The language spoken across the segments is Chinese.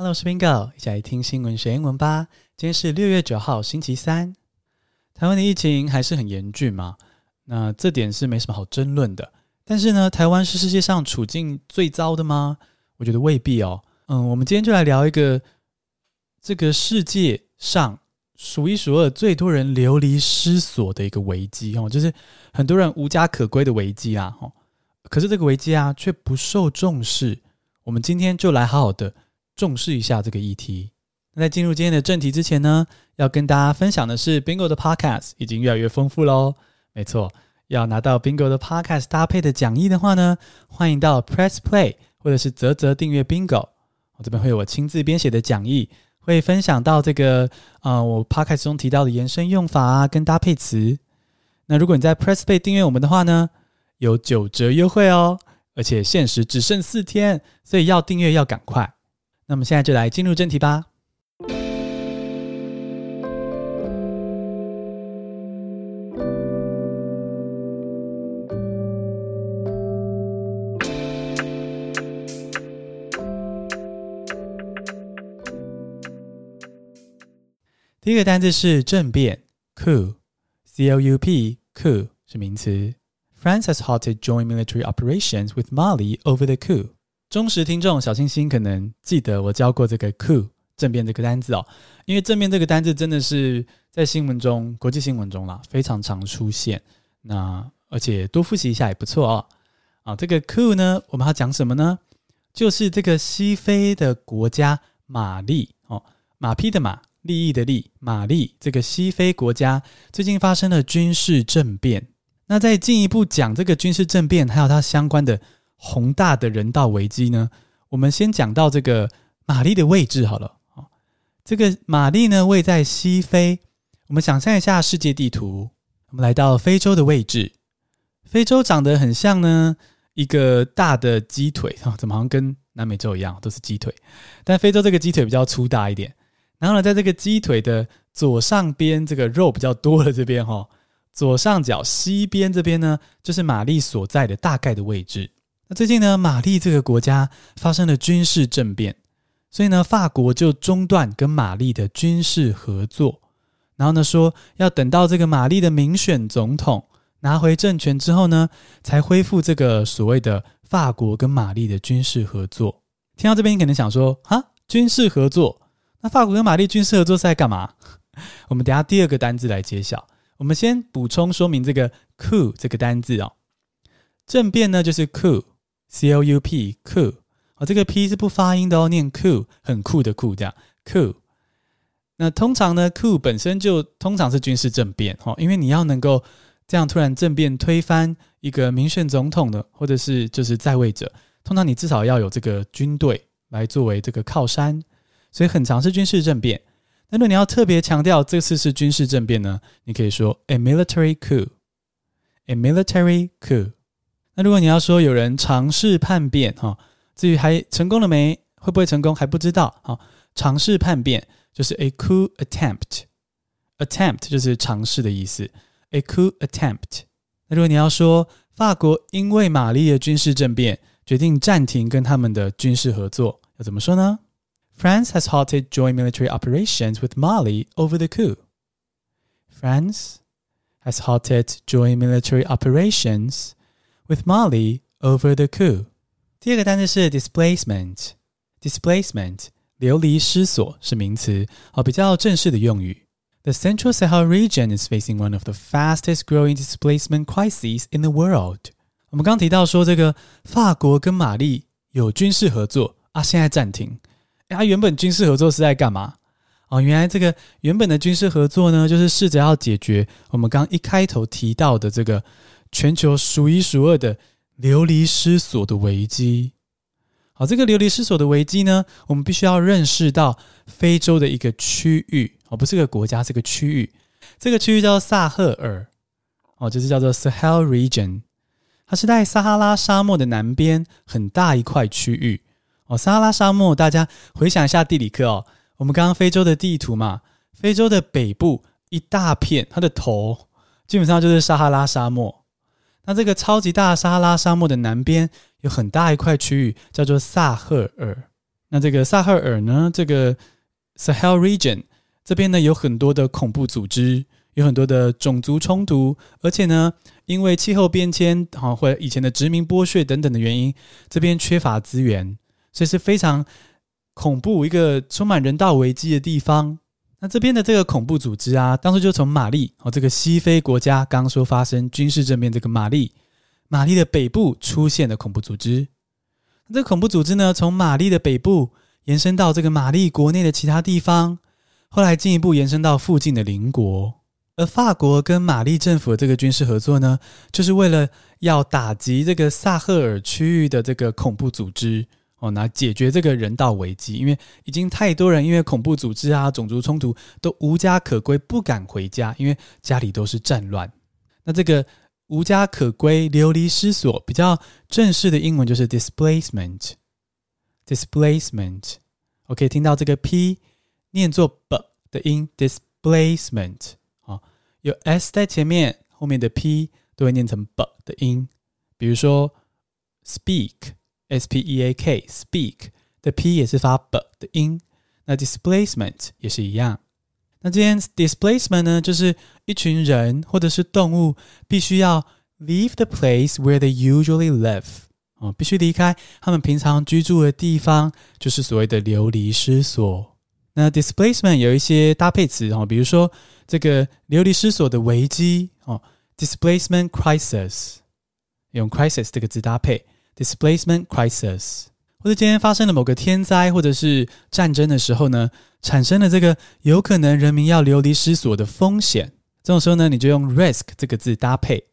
Hello，我是 Bingo，一起来听新闻学英文吧。今天是六月九号，星期三。台湾的疫情还是很严峻嘛？那这点是没什么好争论的。但是呢，台湾是世界上处境最糟的吗？我觉得未必哦。嗯，我们今天就来聊一个这个世界上数一数二最多人流离失所的一个危机哦，就是很多人无家可归的危机啊。哦，可是这个危机啊却不受重视。我们今天就来好好的。重视一下这个议题。那在进入今天的正题之前呢，要跟大家分享的是，Bingo 的 Podcast 已经越来越丰富喽。没错，要拿到 Bingo 的 Podcast 搭配的讲义的话呢，欢迎到 Press Play 或者是啧啧订阅 Bingo。我这边会有我亲自编写的讲义，会分享到这个啊、我 Podcast 中提到的延伸用法啊，跟搭配词。那如果你在 Press Play 订阅我们的话呢，有九折优惠哦，而且限时只剩四天，所以要订阅要赶快。那么现在就来进入正题吧。第一个单字是政变，coup，C-O-U-P，coup 是名词。France has halted joint military operations with Mali over the coup. 忠实听众小星星可能记得我教过这个 coup 政变这个单字哦，因为政变这个单字真的是在新闻中、国际新闻中啦非常常出现。那而且多复习一下也不错哦。啊，这个 coup 呢，我们要讲什么呢？就是这个西非的国家马利哦，马匹的马，利益的利，马利这个西非国家最近发生了军事政变。那再进一步讲这个军事政变，还有它相关的。宏大的人道危机呢？我们先讲到这个玛丽的位置好了。这个玛丽呢，位在西非。我们想象一下世界地图，我们来到非洲的位置。非洲长得很像呢一个大的鸡腿啊，怎么好像跟南美洲一样，都是鸡腿。但非洲这个鸡腿比较粗大一点。然后呢，在这个鸡腿的左上边，这个肉比较多的这边哈，左上角西边这边呢，就是玛丽所在的大概的位置。那最近呢，马利这个国家发生了军事政变，所以呢，法国就中断跟马利的军事合作，然后呢，说要等到这个马利的民选总统拿回政权之后呢，才恢复这个所谓的法国跟马利的军事合作。听到这边，你可能想说啊，军事合作？那法国跟马利军事合作是在干嘛？我们等下第二个单字来揭晓。我们先补充说明这个 coup 这个单字哦，政变呢就是 coup。C O U P coup 啊，这个 P 是不发音的哦，念 coup 很酷的酷这样 coup。那通常呢，coup 本身就通常是军事政变哈，因为你要能够这样突然政变推翻一个民选总统的，或者是就是在位者，通常你至少要有这个军队来作为这个靠山，所以很常是军事政变。那如果你要特别强调这次是军事政变呢，你可以说 a military coup，a military coup。那如果你要说有人尝试叛变哈，至于还成功了没，会不会成功还不知道哈。尝试叛变就是 a coup attempt，attempt 就是尝试的意思，a coup attempt。那如果你要说法国因为马利的军事政变决定暂停跟他们的军事合作，要怎么说呢？France has halted joint military operations with Mali over the coup. France has halted joint military operations. With Mali over the coup。第二个单词是 displacement，displacement 流离失所是名词，哦，比较正式的用语。The Central Sahel region is facing one of the fastest growing displacement crises in the world。我们刚提到说，这个法国跟马利有军事合作啊，现在暂停。哎，它原本军事合作是在干嘛？哦，原来这个原本的军事合作呢，就是试着要解决我们刚一开头提到的这个。 全球数一数二的流离失所的危机。好，这个流离失所的危机呢，我们必须要认识到非洲的一个区域，哦，不是个国家，是个区域。这个区域叫做萨赫尔，哦，就是叫做 Sahel Region。它是在撒哈拉沙漠的南边很大一块区域。哦，撒哈拉沙漠，大家回想一下地理课哦，我们刚刚非洲的地图嘛，非洲的北部一大片，它的头基本上就是撒哈拉沙漠。那这个超级大沙拉沙漠的南边有很大一块区域，叫做萨赫尔。那这个萨赫尔呢，这个 Sahel region 这边呢有很多的恐怖组织，有很多的种族冲突，而且呢，因为气候变迁，好或以前的殖民剥削等等的原因，这边缺乏资源，所以是非常恐怖，一个充满人道危机的地方。那这边的这个恐怖组织啊，当初就从马利哦，这个西非国家刚刚说发生军事政变，这个马利，马利的北部出现了恐怖组织。这个恐怖组织呢，从马利的北部延伸到这个马利国内的其他地方，后来进一步延伸到附近的邻国。而法国跟马利政府的这个军事合作呢，就是为了要打击这个萨赫尔区域的这个恐怖组织哦，来解决这个人道危机。因为已经太多人因为恐怖组织啊、种族冲突都无家可归，不敢回家，因为家里都是战乱。那这个。无家可归、流离失所，比较正式的英文就是 displacement。displacement，OK，、okay, 听到这个 p 念作 b 的音，displacement 啊、哦，有 s 在前面，后面的 p 都会念成 b 的音。比如说 speak speak speak 的 p 也是发 b 的音。那 displacement 也是一样。那今天 displacement 呢，就是一群人或者是动物必须要 leave the place where they usually live 哦，必须离开他们平常居住的地方，就是所谓的流离失所。那 displacement 有一些搭配词哦，比如说这个流离失所的危机哦，displacement crisis，用 crisis 这个字搭配 displacement crisis。或者今天发生了某个天灾或者是战争的时候呢，产生了这个有可能人民要流离失所的风险，这种时候呢，你就用 risk 这个字搭配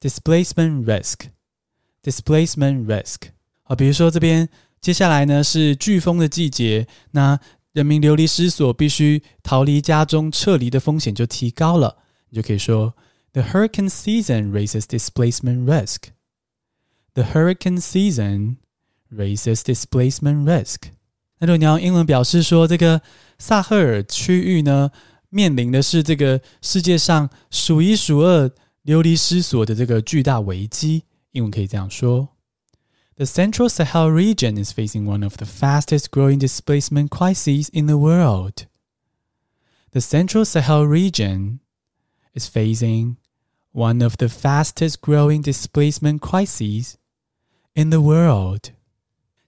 displacement risk，displacement risk。好，比如说这边接下来呢是飓风的季节，那人民流离失所，必须逃离家中，撤离的风险就提高了，你就可以说 the hurricane season raises displacement risk。the hurricane season raises displacement risk。那如果你要英文表示说这个萨赫尔区域呢，面临的是这个世界上数一数二流离失所的这个巨大危机，英文可以这样说：The Central Sahel region is facing one of the fastest growing displacement crises in the world. The Central Sahel region is facing one of the fastest growing displacement crises in the world.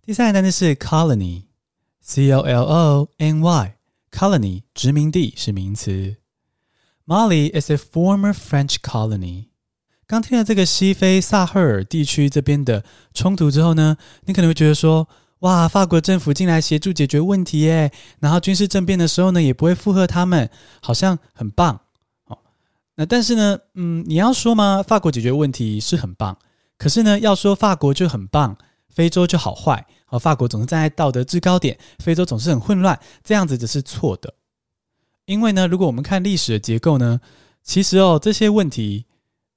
第三个单词是 colony，c o l o n y，colony 殖民地是名词。Mali is a former French colony。刚听了这个西非萨赫尔地区这边的冲突之后呢，你可能会觉得说，哇，法国政府进来协助解决问题耶，然后军事政变的时候呢，也不会附和他们，好像很棒哦。那但是呢，嗯，你要说吗？法国解决问题是很棒，可是呢，要说法国就很棒。非洲就好坏，而法国总是站在道德制高点，非洲总是很混乱，这样子只是错的。因为呢，如果我们看历史的结构呢，其实哦，这些问题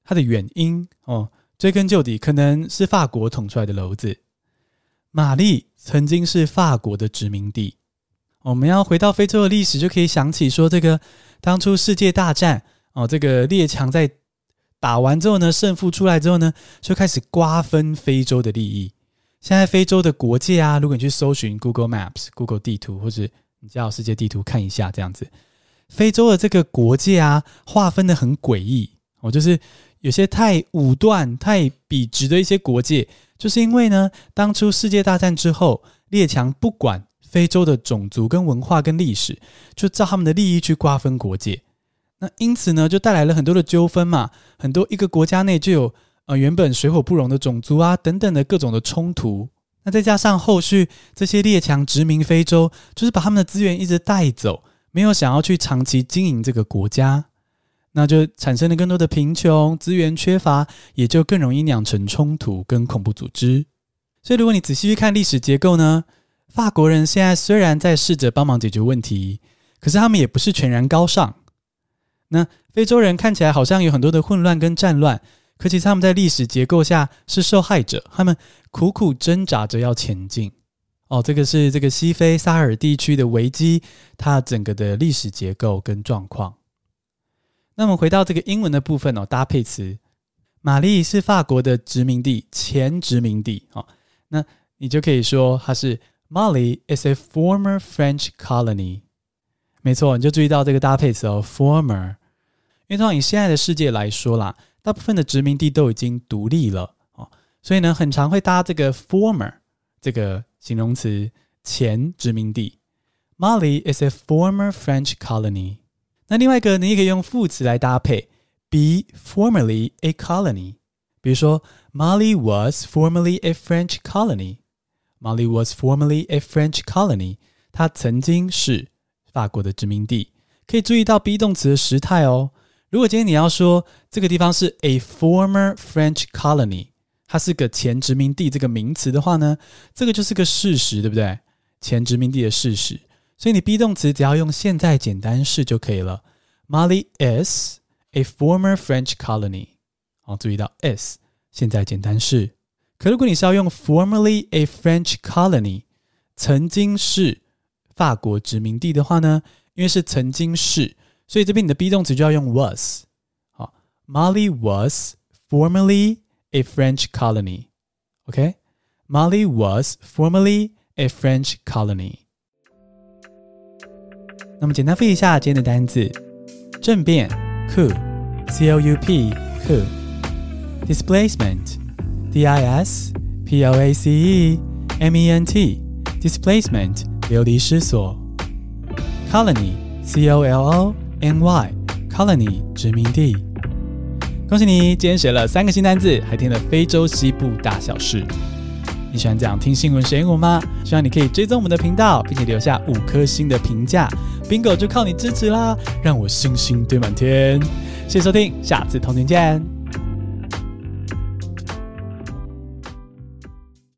它的原因哦，追根究底，可能是法国捅出来的篓子。马利曾经是法国的殖民地，我们要回到非洲的历史，就可以想起说，这个当初世界大战哦，这个列强在打完之后呢，胜负出来之后呢，就开始瓜分非洲的利益。现在非洲的国界啊，如果你去搜寻 Google Maps、Google 地图，或者你叫世界地图看一下，这样子，非洲的这个国界啊，划分得很诡异哦，就是有些太武断、太笔直的一些国界，就是因为呢，当初世界大战之后，列强不管非洲的种族跟文化跟历史，就照他们的利益去瓜分国界，那因此呢，就带来了很多的纠纷嘛，很多一个国家内就有。呃，原本水火不容的种族啊，等等的各种的冲突，那再加上后续这些列强殖民非洲，就是把他们的资源一直带走，没有想要去长期经营这个国家，那就产生了更多的贫穷、资源缺乏，也就更容易酿成冲突跟恐怖组织。所以，如果你仔细去看历史结构呢，法国人现在虽然在试着帮忙解决问题，可是他们也不是全然高尚。那非洲人看起来好像有很多的混乱跟战乱。可其实他们在历史结构下是受害者，他们苦苦挣扎着要前进。哦，这个是这个西非萨尔地区的危机，它整个的历史结构跟状况。那么回到这个英文的部分哦，搭配词，马利是法国的殖民地，前殖民地。哦，那你就可以说它是 Mali is a former French colony。没错，你就注意到这个搭配词哦，former。因为通常以现在的世界来说啦，大部分的殖民地都已经独立了哦，所以呢，很常会搭这个 former 这个形容词，前殖民地。Mali is a former French colony。那另外一个，你也可以用副词来搭配，be formerly a colony。比如说，Mali was formerly a French colony。Mali was formerly a French colony。它曾经是法国的殖民地。可以注意到 be 动词的时态哦。如果今天你要说这个地方是 a former French colony，它是个前殖民地这个名词的话呢，这个就是个事实，对不对？前殖民地的事实。所以你 be 动词只要用现在简单式就可以了。Mali is a former French colony。好，注意到 is 现在简单式。可如果你是要用 formerly a French colony，曾经是法国殖民地的话呢，因为是曾经是，所以这边你的 be 动词就要用 was。好，Mali was formerly a French colony。OK，Mali was formerly a French colony。那么简单复习一下今天的单词：政变 coup，c o u p，coup。Displacement, D-I-S-P-L-A-C-E-M-E-N-T, displacement 流离失所。Colony, C-O-L-O-N-Y, colony 殖民地。恭喜你，今天学了三个新单字，还听了非洲西部大小事。你喜欢这样听新闻学英文吗？希望你可以追踪我们的频道，并且留下五颗星的评价。Bingo 就靠你支持啦，让我星星堆满天。谢谢收听，下次同学见。